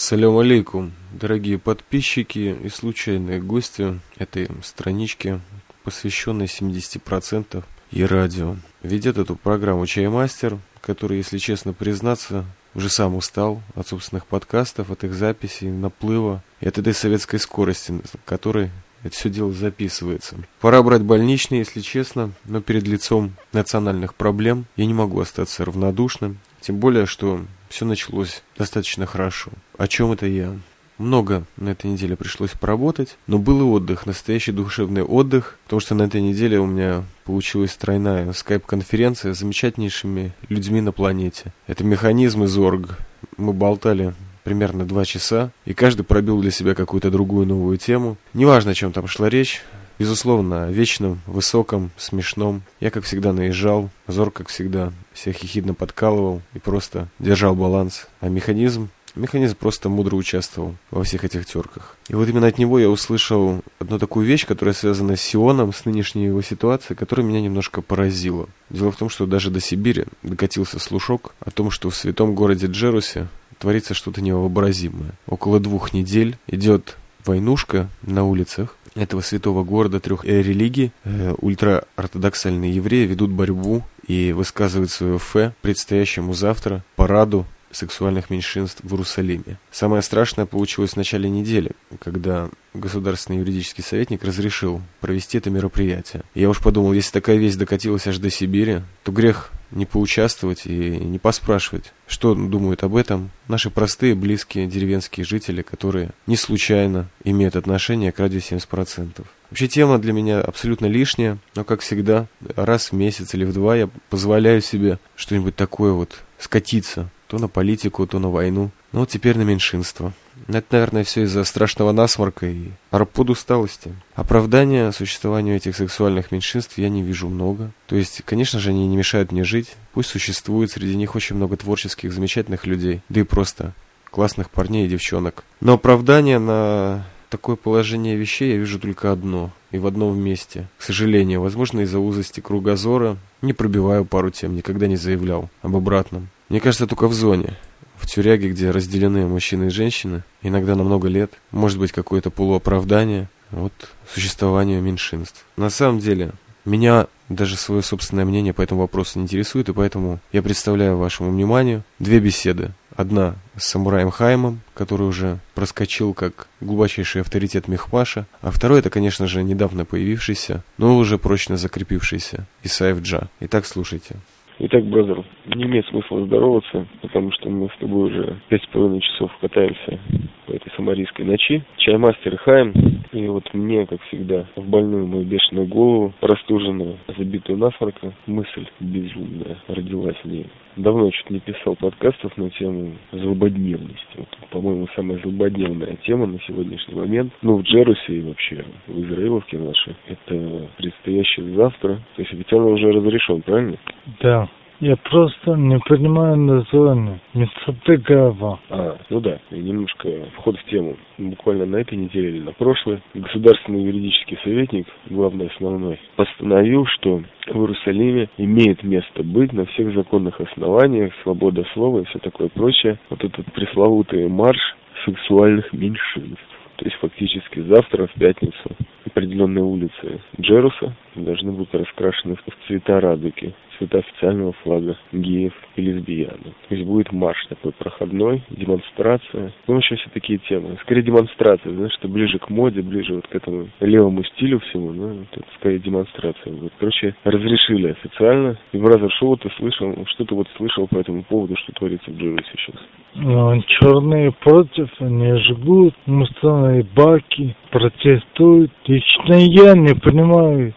Салям алейкум, дорогие подписчики и случайные гости этой странички, посвященной 70% и радио. Ведет эту программу Чаймастер, который, если честно признаться, уже сам устал от собственных подкастов, от их записей, наплыва и от этой советской скорости, которой это все дело записывается. Пора брать больничный, если честно, но перед лицом национальных проблем я не могу остаться равнодушным. Тем более, что все началось достаточно хорошо. О чем это я? Много на этой неделе пришлось поработать, но был и отдых, настоящий душевный отдых, потому что на этой неделе у меня получилась тройная скайп-конференция с замечательнейшими людьми на планете. Это механизм из орг. Мы болтали примерно два часа, и каждый пробил для себя какую-то другую новую тему. Неважно, о чем там шла речь, Безусловно, о вечном, высоком, смешном. Я, как всегда, наезжал, Зор, как всегда, всех ехидно подкалывал и просто держал баланс. А механизм Механизм просто мудро участвовал во всех этих терках. И вот именно от него я услышал одну такую вещь, которая связана с Сионом, с нынешней его ситуацией, которая меня немножко поразила. Дело в том, что даже до Сибири докатился слушок о том, что в святом городе Джерусе творится что-то невообразимое. Около двух недель идет войнушка на улицах этого святого города трех религий. Э, ультраортодоксальные евреи ведут борьбу и высказывают свое фе предстоящему завтра параду сексуальных меньшинств в Иерусалиме. Самое страшное получилось в начале недели, когда государственный юридический советник разрешил провести это мероприятие. Я уж подумал, если такая весть докатилась аж до Сибири, то грех не поучаствовать и не поспрашивать, что думают об этом наши простые, близкие деревенские жители, которые не случайно имеют отношение к радио 70%. Вообще тема для меня абсолютно лишняя, но, как всегда, раз в месяц или в два я позволяю себе что-нибудь такое вот скатиться то на политику, то на войну. Ну вот теперь на меньшинство. Это, наверное, все из-за страшного насморка и арпод усталости. Оправдания существованию этих сексуальных меньшинств я не вижу много. То есть, конечно же, они не мешают мне жить. Пусть существует среди них очень много творческих, замечательных людей. Да и просто классных парней и девчонок. Но оправдание на такое положение вещей я вижу только одно. И в одном месте. К сожалению, возможно, из-за узости кругозора не пробиваю пару тем, никогда не заявлял об обратном. Мне кажется, только в зоне. В тюряге, где разделены мужчины и женщины, иногда на много лет, может быть какое-то полуоправдание вот существованию меньшинств. На самом деле, меня даже свое собственное мнение по этому вопросу не интересует, и поэтому я представляю вашему вниманию две беседы. Одна с самураем Хаймом, который уже проскочил как глубочайший авторитет Мехпаша, а второй это, конечно же, недавно появившийся, но уже прочно закрепившийся Исаев Джа. Итак, слушайте. Итак, бразер, не имеет смысла здороваться, потому что мы с тобой уже пять с половиной часов катаемся по этой самарийской ночи. Чаймастер Хайм, и вот мне, как всегда, в больную мою бешеную голову, простуженную, забитую насморка, мысль безумная родилась в ней. Давно что-то не писал подкастов на тему злободневности. Вот, по-моему, самая злободневная тема на сегодняшний момент, ну, в Джерусе и вообще в Израиловке нашей, это предстоящий завтра. То есть официально уже разрешен, правильно? Да. Я просто не понимаю название. Мецатыгава. А, ну да, и немножко вход в тему. Буквально на этой неделе или на прошлой государственный юридический советник, главный основной, постановил, что в Иерусалиме имеет место быть на всех законных основаниях, свобода слова и все такое прочее. Вот этот пресловутый марш сексуальных меньшинств. То есть фактически завтра, в пятницу, определенные улицы Джеруса должны быть раскрашены в цвета радуги цвета официального флага геев и лесбиян. То есть будет марш такой проходной, демонстрация. Ну, в общем, все такие темы. Скорее демонстрация, знаешь, что ближе к моде, ближе вот к этому левому стилю всему, ну, это скорее демонстрация. Вот, короче, разрешили официально. И Бразер, что ты слышал, что ты вот слышал по этому поводу, что творится в Джерусе сейчас? Ну, черные против, они жгут мусорные баки, протестуют. Лично я не понимаю,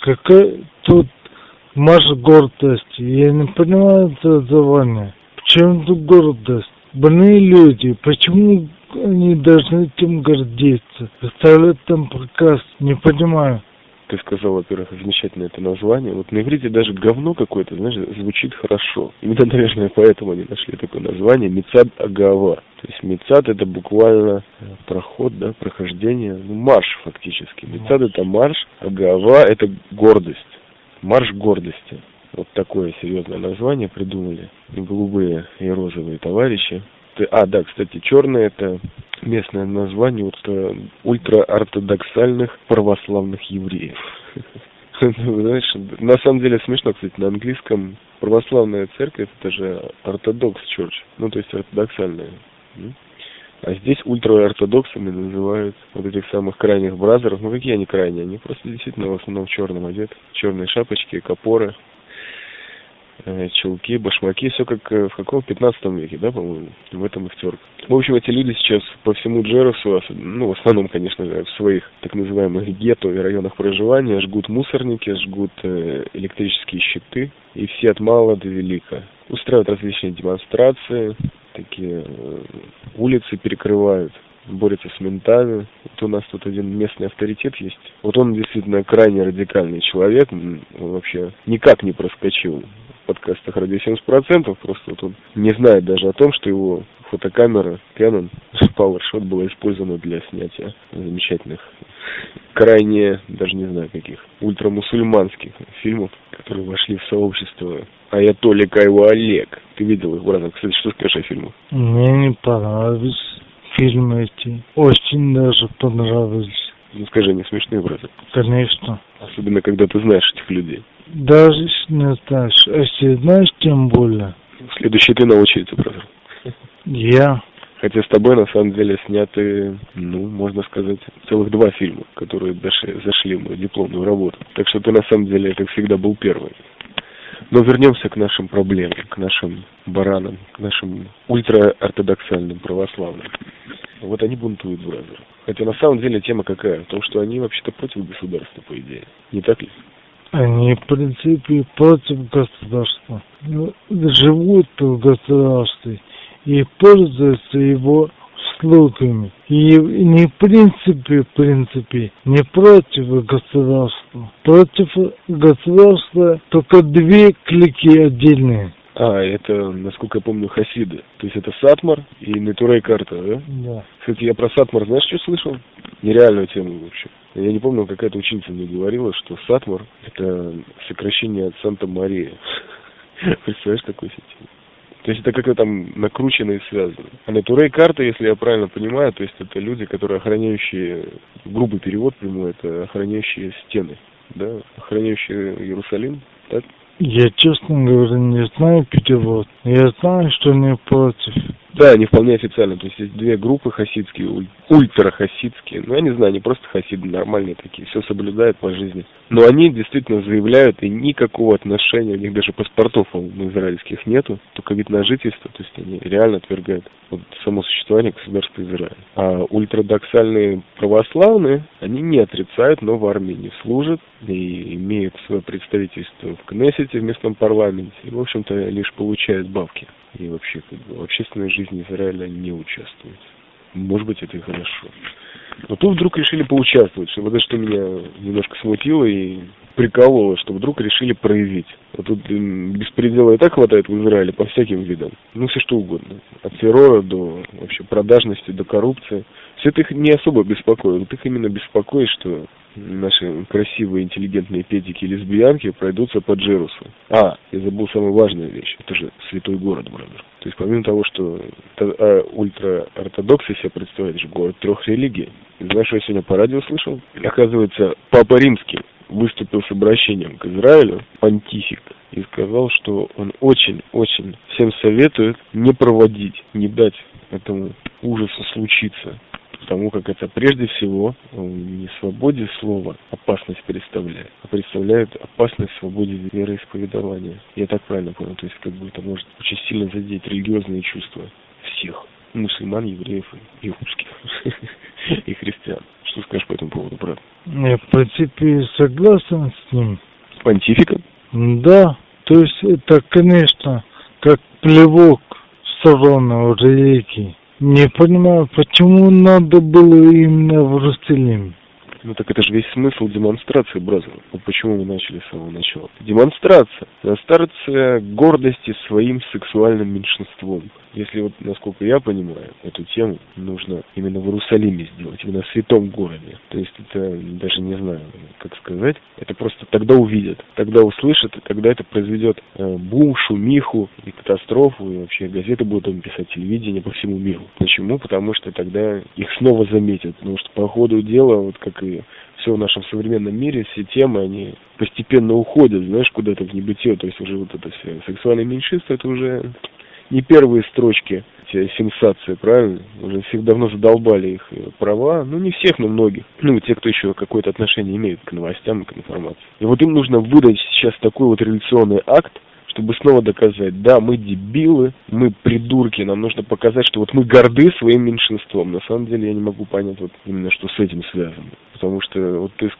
какая тут Марш гордости. Я не понимаю это название. Почему тут гордость? Больные люди, почему они должны этим гордиться? Оставлять там приказ, не понимаю. Ты сказал, во-первых, замечательное это название. Вот на иврите даже говно какое-то, знаешь, звучит хорошо. Именно, наверное, поэтому они нашли такое название Мецад Агава. То есть Мецад это буквально проход, да, прохождение, ну, марш фактически. Мецад это марш, Агава это гордость. Марш гордости. Вот такое серьезное название придумали голубые и розовые товарищи. А, да, кстати, черные это местное название вот, э, ультраортодоксальных православных евреев. Знаешь, на самом деле смешно, кстати, на английском православная церковь это же ортодокс church, ну то есть ортодоксальная. А здесь ультраортодоксами называют вот этих самых крайних бразеров. Ну какие они крайние? Они просто действительно в основном в черном одеты. Черные шапочки, капоры, Э, чулки, башмаки, все как э, в каком 15 веке, да, по-моему, в этом их терк. В общем, эти люди сейчас по всему Джерусу, ну, в основном, конечно, в своих так называемых гетто и районах проживания, жгут мусорники, жгут э, электрические щиты, и все от мала до велика. Устраивают различные демонстрации, такие улицы перекрывают, борются с ментами. Вот у нас тут один местный авторитет есть. Вот он действительно крайне радикальный человек, он вообще никак не проскочил подкастах радио 70%, просто вот он не знает даже о том, что его фотокамера Canon PowerShot была использована для снятия замечательных, крайне, даже не знаю каких, ультрамусульманских фильмов, которые вошли в сообщество Аятоли Кайва Олег. Ты видел их, брат? Кстати, что скажешь о фильмах? Мне не понравились фильмы эти. Очень даже понравились. Ну скажи, не смешные, брат? Конечно. Особенно, когда ты знаешь этих людей. Даже если не знаешь, а если знаешь, тем более. Следующий ты научится, брат. Я. Хотя с тобой на самом деле сняты, ну, можно сказать, целых два фильма, которые дошли, зашли в мою дипломную работу. Так что ты на самом деле, как всегда, был первый. Но вернемся к нашим проблемам, к нашим баранам, к нашим ультраортодоксальным православным. Вот они бунтуют, бразер. Хотя на самом деле тема какая? В том, что они вообще-то против государства, по идее. Не так ли? Они, в принципе, против государства. Ну, живут в государстве и пользуются его услугами. И не в принципе, в принципе, не против государства. Против государства только две клики отдельные. А, это, насколько я помню, хасиды. То есть это Сатмар и Натурей карта, да? Да. Кстати, я про Сатмар, знаешь, что слышал? Нереальную тему вообще. Я не помню, какая-то ученица мне говорила, что Сатмар – это сокращение от Санта-Мария. Представляешь, такой систему? То есть это как-то там накручено и связано. А Натурей карта, если я правильно понимаю, то есть это люди, которые охраняющие, грубый перевод прямой, это охраняющие стены, да, охраняющие Иерусалим, так? Я, честно говоря, не знаю перевод. Я знаю, что не против. Да, они вполне официально. То есть есть две группы хасидские, ультрахасидские. Ну, я не знаю, они просто хасиды, нормальные такие, все соблюдают по жизни. Но они действительно заявляют, и никакого отношения, у них даже паспортов у израильских нету, только вид на жительство. То есть они реально отвергают вот, само существование государства Израиля. А ультрадоксальные православные, они не отрицают, но в армии не служат и имеют свое представительство в Кнессете, в местном парламенте. И, в общем-то, лишь получают бабки и вообще как бы, в общественной жизни Израиля не участвует. Может быть, это и хорошо. Но тут вдруг решили поучаствовать, что вот это что меня немножко смутило и прикололо, что вдруг решили проявить. Вот тут беспредела и так хватает в Израиле по всяким видам. Ну, все что угодно. От террора до вообще продажности, до коррупции. Все это их не особо беспокоит. Вот их именно беспокоит, что наши красивые, интеллигентные педики и лесбиянки пройдутся по Джерусу. А, я забыл самую важную вещь. Это же святой город, бразер. То есть помимо того, что а, ультраортодоксы себя представляют, же город трех религий. И знаешь, что я сегодня по радио слышал? Оказывается, Папа Римский выступил с обращением к Израилю, понтифик, и сказал, что он очень-очень всем советует не проводить, не дать этому ужасу случиться потому как это прежде всего э, не свободе слова опасность представляет, а представляет опасность свободе вероисповедования. Я так правильно понял, то есть как бы это может очень сильно задеть религиозные чувства всех мусульман, евреев и русских, и христиан. Что скажешь по этому поводу, брат? Я, в принципе, согласен с ним. С понтификом? Да, то есть это, конечно, как плевок в сторону религии. Не понимаю, почему надо было именно в Рустелим? Ну так это же весь смысл демонстрации, бразер. Вот почему мы начали с самого начала. Демонстрация. Демонстрация гордости своим сексуальным меньшинством. Если вот, насколько я понимаю, эту тему нужно именно в Иерусалиме сделать, именно в святом городе. То есть это, даже не знаю, как сказать, это просто тогда увидят, тогда услышат, и тогда это произведет э, бум, шумиху и катастрофу, и вообще газеты будут там писать, телевидение по всему миру. Почему? Потому что тогда их снова заметят, потому что по ходу дела, вот как и все в нашем современном мире, все темы, они постепенно уходят, знаешь, куда-то в небытие. То есть уже вот это все сексуальное меньшинство, это уже не первые строчки сенсации, правильно? Уже всех давно задолбали их права, ну не всех, но многих. Ну, те, кто еще какое-то отношение имеет к новостям и к информации. И вот им нужно выдать сейчас такой вот революционный акт, чтобы снова доказать, да, мы дебилы, мы придурки, нам нужно показать, что вот мы горды своим меньшинством. На самом деле я не могу понять вот именно, что с этим связано. Потому что вот ты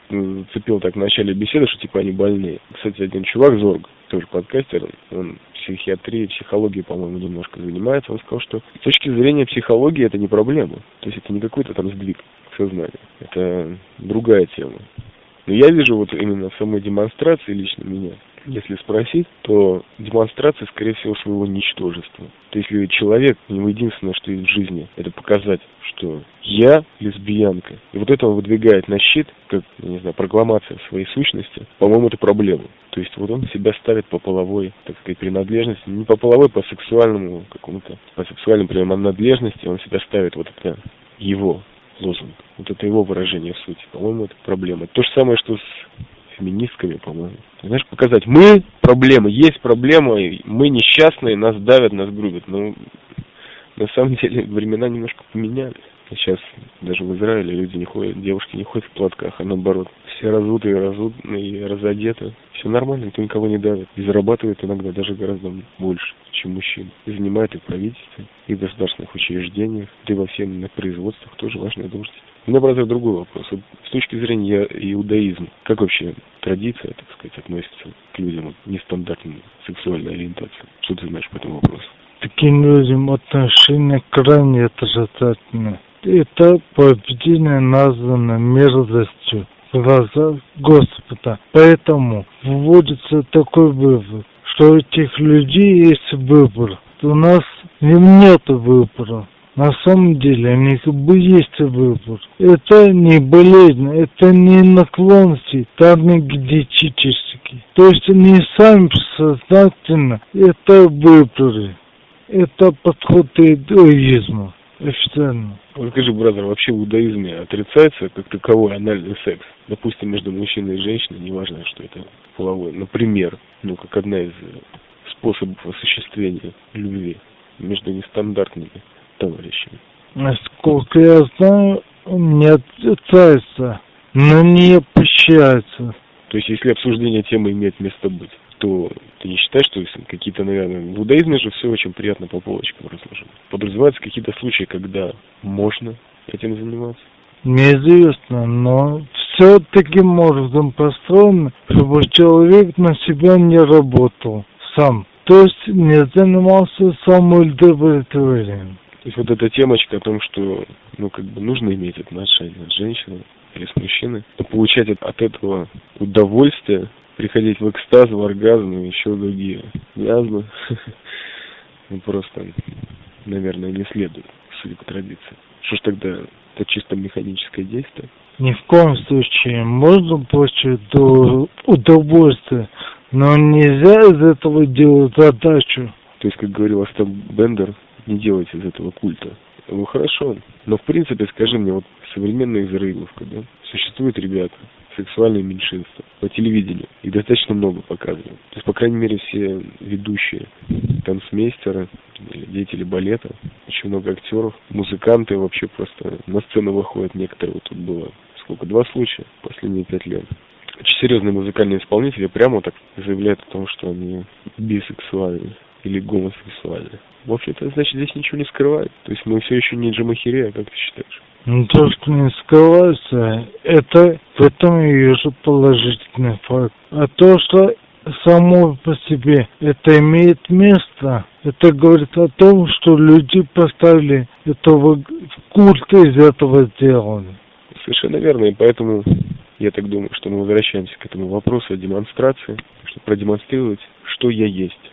цепил так в начале беседы, что типа они больные. Кстати, один чувак, Зорг, тоже подкастер, он психиатрией, психологией, по-моему, немножко занимается, он сказал, что с точки зрения психологии это не проблема. То есть это не какой-то там сдвиг сознания. Это другая тема. Но я вижу вот именно в самой демонстрации лично меня, если спросить, то демонстрация, скорее всего, своего ничтожества. То есть, если человек, у него единственное, что есть в жизни, это показать, что я лесбиянка. И вот это он выдвигает на щит, как, не знаю, прокламация своей сущности, по-моему, это проблема. То есть, вот он себя ставит по половой, так сказать, принадлежности, не по половой, по сексуальному какому-то, по сексуальной принадлежности, он себя ставит вот это его лозунг. Вот это его выражение в сути. По-моему, это проблема. То же самое, что с феминистками, по-моему. Знаешь, показать, мы проблема, есть проблема, мы несчастные, нас давят, нас грубят. Но на самом деле времена немножко поменялись. Сейчас даже в Израиле люди не ходят, девушки не ходят в платках, а наоборот. Все разутые, разутые, разодеты. Все нормально, никто никого не давит. И зарабатывает иногда даже гораздо больше, чем мужчины. И занимает и в правительстве, и в государственных учреждениях, и во всех на производствах тоже важная должность. У меня, правда, другой вопрос. С точки зрения иудаизма, как вообще традиция, так сказать, относится к людям нестандартной сексуальной ориентации? Что ты знаешь по этому вопросу? Таким людям отношение крайне отрицательное. Это поведение названо мерзостью в глазах Господа. Поэтому вводится такой вывод, что у этих людей есть выбор. У нас нет выбора. На самом деле у них бы есть выбор. Это не болезнь, это не наклонности, это не генетические. То есть не сами сознательно, это выборы. Это подход иудаизма официально. Вот скажи, бразер, вообще в иудаизме отрицается как таковой анальный секс? Допустим, между мужчиной и женщиной, неважно, что это половой. Например, ну, как одна из способов осуществления любви между нестандартными товарищами. Насколько я знаю, не отрицается, но не прощается. То есть, если обсуждение темы имеет место быть, то ты не считаешь, что какие-то, наверное, в иудаизме же все очень приятно по полочкам разложено. Подразумеваются какие-то случаи, когда можно этим заниматься? Неизвестно, но все таким образом построено, чтобы человек на себя не работал сам. То есть не занимался самоудовлетворением. То есть вот эта темочка о том, что ну как бы нужно иметь отношения с женщиной или с мужчиной, но получать от этого удовольствие, приходить в экстаз, в оргазм и еще другие язмы, ну просто, наверное, не следует, судя по традиции. Что ж тогда, это чисто механическое действие? Ни в коем случае можно получить удовольствие, но нельзя из этого делать задачу. То есть, как говорил Остап Бендер, не делайте из этого культа. Ну хорошо, но в принципе, скажи мне, вот современная Израиловка, да, существуют ребята, сексуальные меньшинства по телевидению. Их достаточно много показывают. То есть, по крайней мере, все ведущие танцмейстеры, деятели балета, очень много актеров, музыканты вообще просто на сцену выходят некоторые. Вот тут было сколько, два случая последние пять лет. Очень серьезные музыкальные исполнители прямо так заявляют о том, что они бисексуальны или гомосексуальны. В общем-то, значит, здесь ничего не скрывает. То есть мы все еще не джамахирея, как ты считаешь? Ну, то, что не скрывается, это в этом и вижу положительный факт. А то, что само по себе это имеет место, это говорит о том, что люди поставили этого культ из этого сделали. Совершенно верно, и поэтому я так думаю, что мы возвращаемся к этому вопросу о демонстрации, чтобы продемонстрировать, что я есть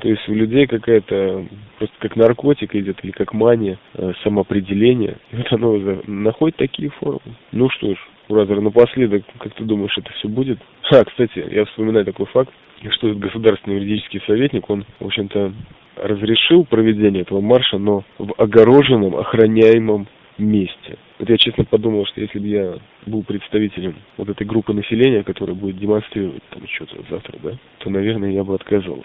То есть у людей какая-то просто как наркотик идет или как мания, э, самоопределение. И вот оно находит такие формы. Ну что ж, Бразер, напоследок, как ты думаешь, это все будет? А, кстати, я вспоминаю такой факт, что этот государственный юридический советник, он, в общем-то, разрешил проведение этого марша, но в огороженном, охраняемом месте. Вот я честно подумал, что если бы я был представителем вот этой группы населения, которая будет демонстрировать там что-то завтра, да, то, наверное, я бы отказался.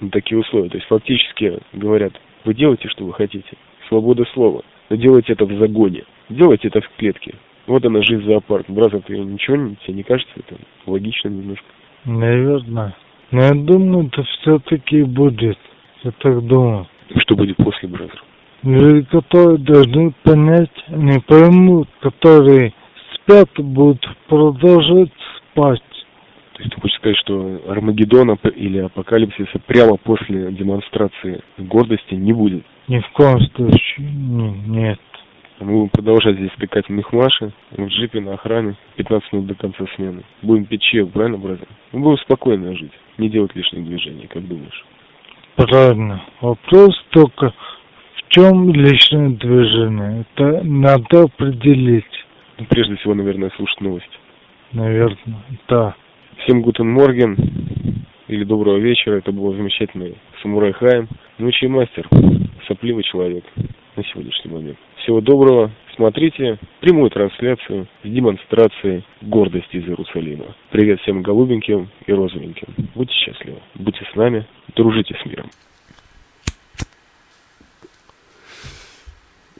На такие условия. То есть фактически говорят, вы делаете, что вы хотите. Свобода слова. Но делайте это в загоне. Делайте это в клетке. Вот она жизнь зоопарка. Бразер, ты ничего тебе не кажется это логично немножко? Наверное. Но я думаю, это все-таки будет. Я так думаю. Что будет после, brother? Люди, которые должны понять, они поймут, которые спят, будут продолжать спать. То есть ты хочешь сказать, что Армагеддона или Апокалипсиса прямо после демонстрации гордости не будет? Ни в коем случае нет. Мы будем продолжать здесь скакать в Мехмаше, в джипе на охране, 15 минут до конца смены. Будем пить чаек, правильно, братья? Мы будем спокойно жить, не делать лишних движений, как думаешь? Правильно. Вопрос только в чем личное движение? Это надо определить. Ну, прежде всего, наверное, слушать новости. Наверное, да. Всем гутен морген или доброго вечера. Это был замечательный самурай Хайм. Ну, чей мастер, сопливый человек на сегодняшний момент. Всего доброго. Смотрите прямую трансляцию с демонстрацией гордости из Иерусалима. Привет всем голубеньким и розовеньким. Будьте счастливы, будьте с нами, дружите с миром.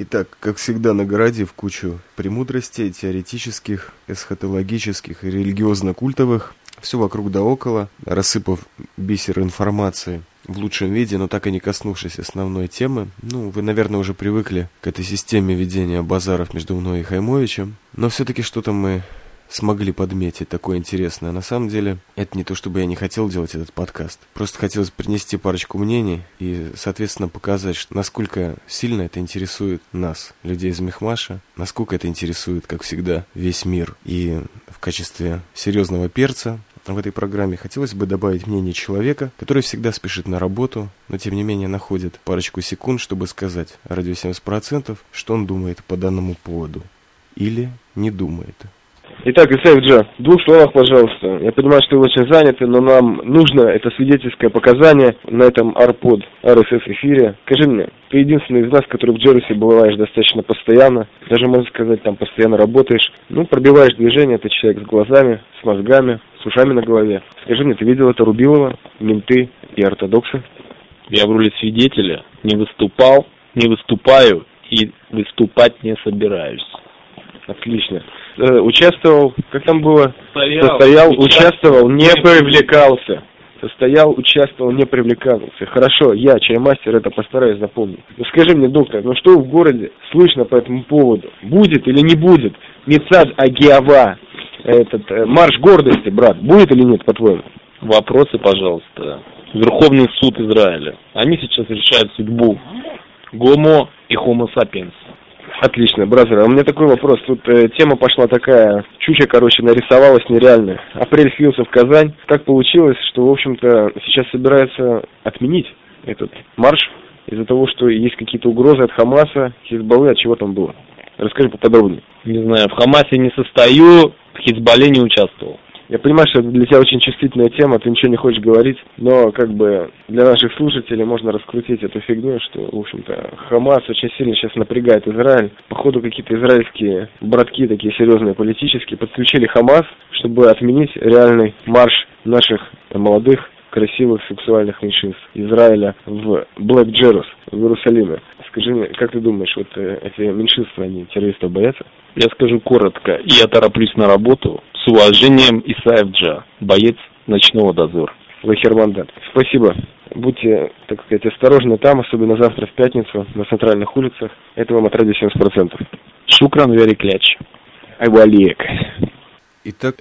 Итак, как всегда, наградив кучу премудростей теоретических, эсхатологических и религиозно-культовых, все вокруг да около, рассыпав бисер информации в лучшем виде, но так и не коснувшись основной темы. Ну, вы, наверное, уже привыкли к этой системе ведения базаров между мной и Хаймовичем, но все-таки что-то мы смогли подметить такое интересное. На самом деле, это не то, чтобы я не хотел делать этот подкаст. Просто хотелось принести парочку мнений и, соответственно, показать, насколько сильно это интересует нас, людей из Мехмаша, насколько это интересует, как всегда, весь мир. И в качестве серьезного перца в этой программе хотелось бы добавить мнение человека, который всегда спешит на работу, но тем не менее находит парочку секунд, чтобы сказать радио 70%, что он думает по данному поводу. Или не думает. Итак, Исаев Джа, в двух словах, пожалуйста. Я понимаю, что вы очень заняты, но нам нужно это свидетельское показание на этом ARPOD, RSS эфире. Скажи мне, ты единственный из нас, который в Джерси бываешь достаточно постоянно, даже, можно сказать, там постоянно работаешь. Ну, пробиваешь движение, ты человек с глазами, с мозгами, с ушами на голове. Скажи мне, ты видел это Рубилова, менты и ортодоксы? Я в роли свидетеля не выступал, не выступаю и выступать не собираюсь. Отлично. Э, участвовал, как там было? Стоял, Состоял, участвовал, не привлекался. Состоял, участвовал, не привлекался. Хорошо, я, чаймастер, это постараюсь запомнить. Ну скажи мне, доктор, ну что в городе слышно по этому поводу? Будет или не будет? Мецад Агиава, этот э, марш гордости, брат, будет или нет, по-твоему? Вопросы, пожалуйста. Верховный суд Израиля. Они сейчас решают судьбу Гомо и Homo sapiens. Отлично, бразер. А у меня такой вопрос. Тут э, тема пошла такая, чуча, короче, нарисовалась нереальная. Апрель слился в Казань. Так получилось, что, в общем-то, сейчас собираются отменить этот марш из-за того, что есть какие-то угрозы от Хамаса, Хизбаллы, от чего там было. Расскажи поподробнее. Не знаю, в Хамасе не состою, в Хизбалле не участвовал. Я понимаю, что это для тебя очень чувствительная тема, ты ничего не хочешь говорить, но как бы для наших слушателей можно раскрутить эту фигню, что, в общем-то, Хамас очень сильно сейчас напрягает Израиль. Походу, какие-то израильские братки, такие серьезные политические, подключили Хамас, чтобы отменить реальный марш наших молодых красивых сексуальных меньшинств Израиля в Блэк Джерус в Иерусалиме. Скажи мне, как ты думаешь, вот э, эти меньшинства, они террористов боятся? Я скажу коротко, я тороплюсь на работу, с уважением, Исаев Джа, боец ночного дозора. Лахермандат. Спасибо. Будьте, так сказать, осторожны там, особенно завтра в пятницу на центральных улицах. Это вам от радио 70%. Шукран Вери Кляч. Айвалиек. Итак,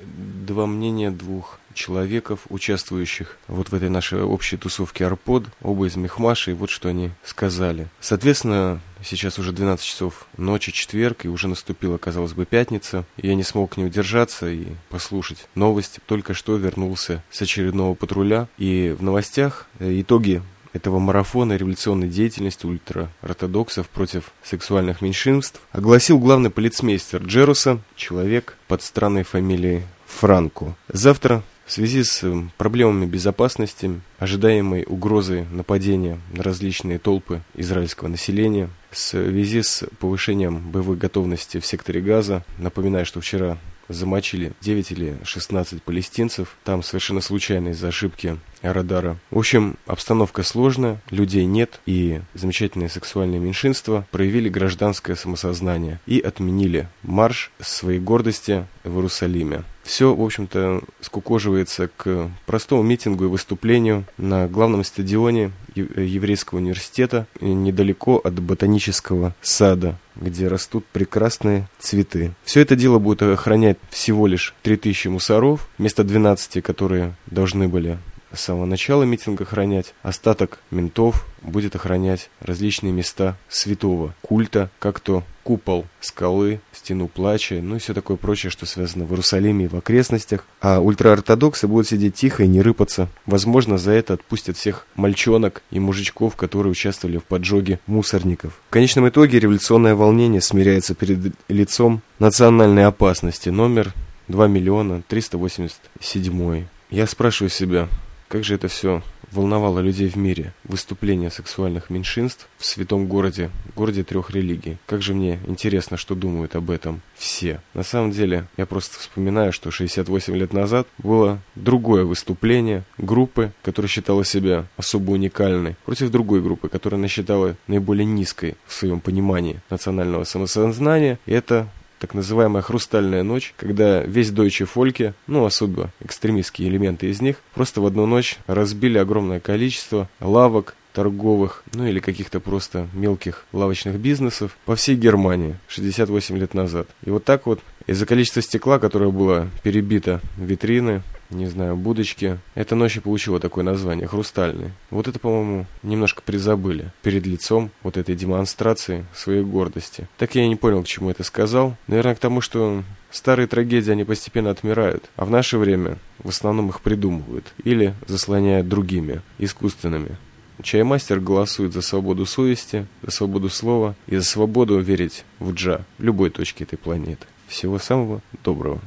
два мнения двух человеков, участвующих вот в этой нашей общей тусовке Арпод, оба из Мехмаша, и вот что они сказали. Соответственно, сейчас уже 12 часов ночи, четверг, и уже наступила, казалось бы, пятница, и я не смог не удержаться и послушать новости. Только что вернулся с очередного патруля, и в новостях э, итоги этого марафона революционной деятельности ультраортодоксов против сексуальных меньшинств огласил главный полицмейстер Джеруса, человек под странной фамилией Франку. Завтра в связи с эм, проблемами безопасности, ожидаемой угрозой нападения на различные толпы израильского населения, в связи с повышением боевой готовности в секторе Газа, напоминаю, что вчера замочили 9 или 16 палестинцев, там совершенно случайно из-за ошибки радара. В общем, обстановка сложная, людей нет, и замечательные сексуальные меньшинства проявили гражданское самосознание и отменили марш своей гордости в Иерусалиме. Все, в общем-то, скукоживается к простому митингу и выступлению на главном стадионе Еврейского университета недалеко от ботанического сада, где растут прекрасные цветы. Все это дело будет охранять всего лишь 3000 мусоров, вместо 12, которые должны были с самого начала митинга охранять. Остаток ментов будет охранять различные места святого культа, как то купол скалы, стену плача, ну и все такое прочее, что связано в Иерусалиме и в окрестностях. А ультраортодоксы будут сидеть тихо и не рыпаться. Возможно, за это отпустят всех мальчонок и мужичков, которые участвовали в поджоге мусорников. В конечном итоге революционное волнение смиряется перед лицом национальной опасности. Номер 2 миллиона 387. Я спрашиваю себя, как же это все волновало людей в мире. Выступление сексуальных меньшинств в святом городе, городе трех религий. Как же мне интересно, что думают об этом все. На самом деле, я просто вспоминаю, что 68 лет назад было другое выступление группы, которая считала себя особо уникальной, против другой группы, которая она считала наиболее низкой в своем понимании национального самосознания. И это так называемая «хрустальная ночь», когда весь Deutsche Фольке, ну особо экстремистские элементы из них, просто в одну ночь разбили огромное количество лавок, торговых, ну или каких-то просто мелких лавочных бизнесов по всей Германии 68 лет назад. И вот так вот из-за количества стекла, которое было перебито витрины, не знаю, будочки, эта ночь и получила такое название, хрустальный. Вот это, по-моему, немножко призабыли перед лицом вот этой демонстрации своей гордости. Так я и не понял, к чему это сказал. Наверное, к тому, что старые трагедии, они постепенно отмирают, а в наше время в основном их придумывают или заслоняют другими, искусственными. Чаймастер голосует за свободу совести, за свободу слова и за свободу верить в Джа в любой точке этой планеты. Всего самого доброго.